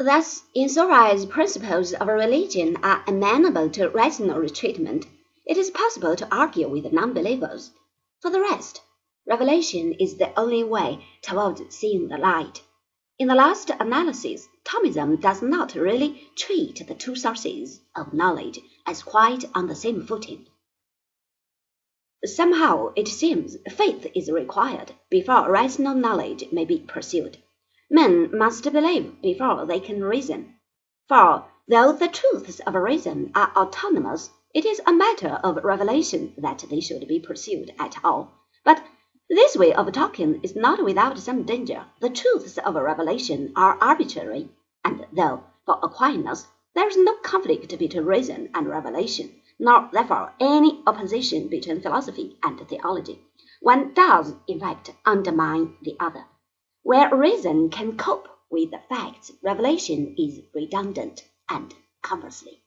Thus, in so far as principles of religion are amenable to rational treatment, it is possible to argue with non-believers. For the rest, revelation is the only way towards seeing the light. In the last analysis, Thomism does not really treat the two sources of knowledge as quite on the same footing. Somehow, it seems, faith is required before rational knowledge may be pursued. Men must believe before they can reason. For though the truths of reason are autonomous, it is a matter of revelation that they should be pursued at all. But this way of talking is not without some danger. The truths of revelation are arbitrary, and though for Aquinas there is no conflict between reason and revelation, nor therefore any opposition between philosophy and theology, one does in fact undermine the other. Where reason can cope with the facts, revelation is redundant, and conversely.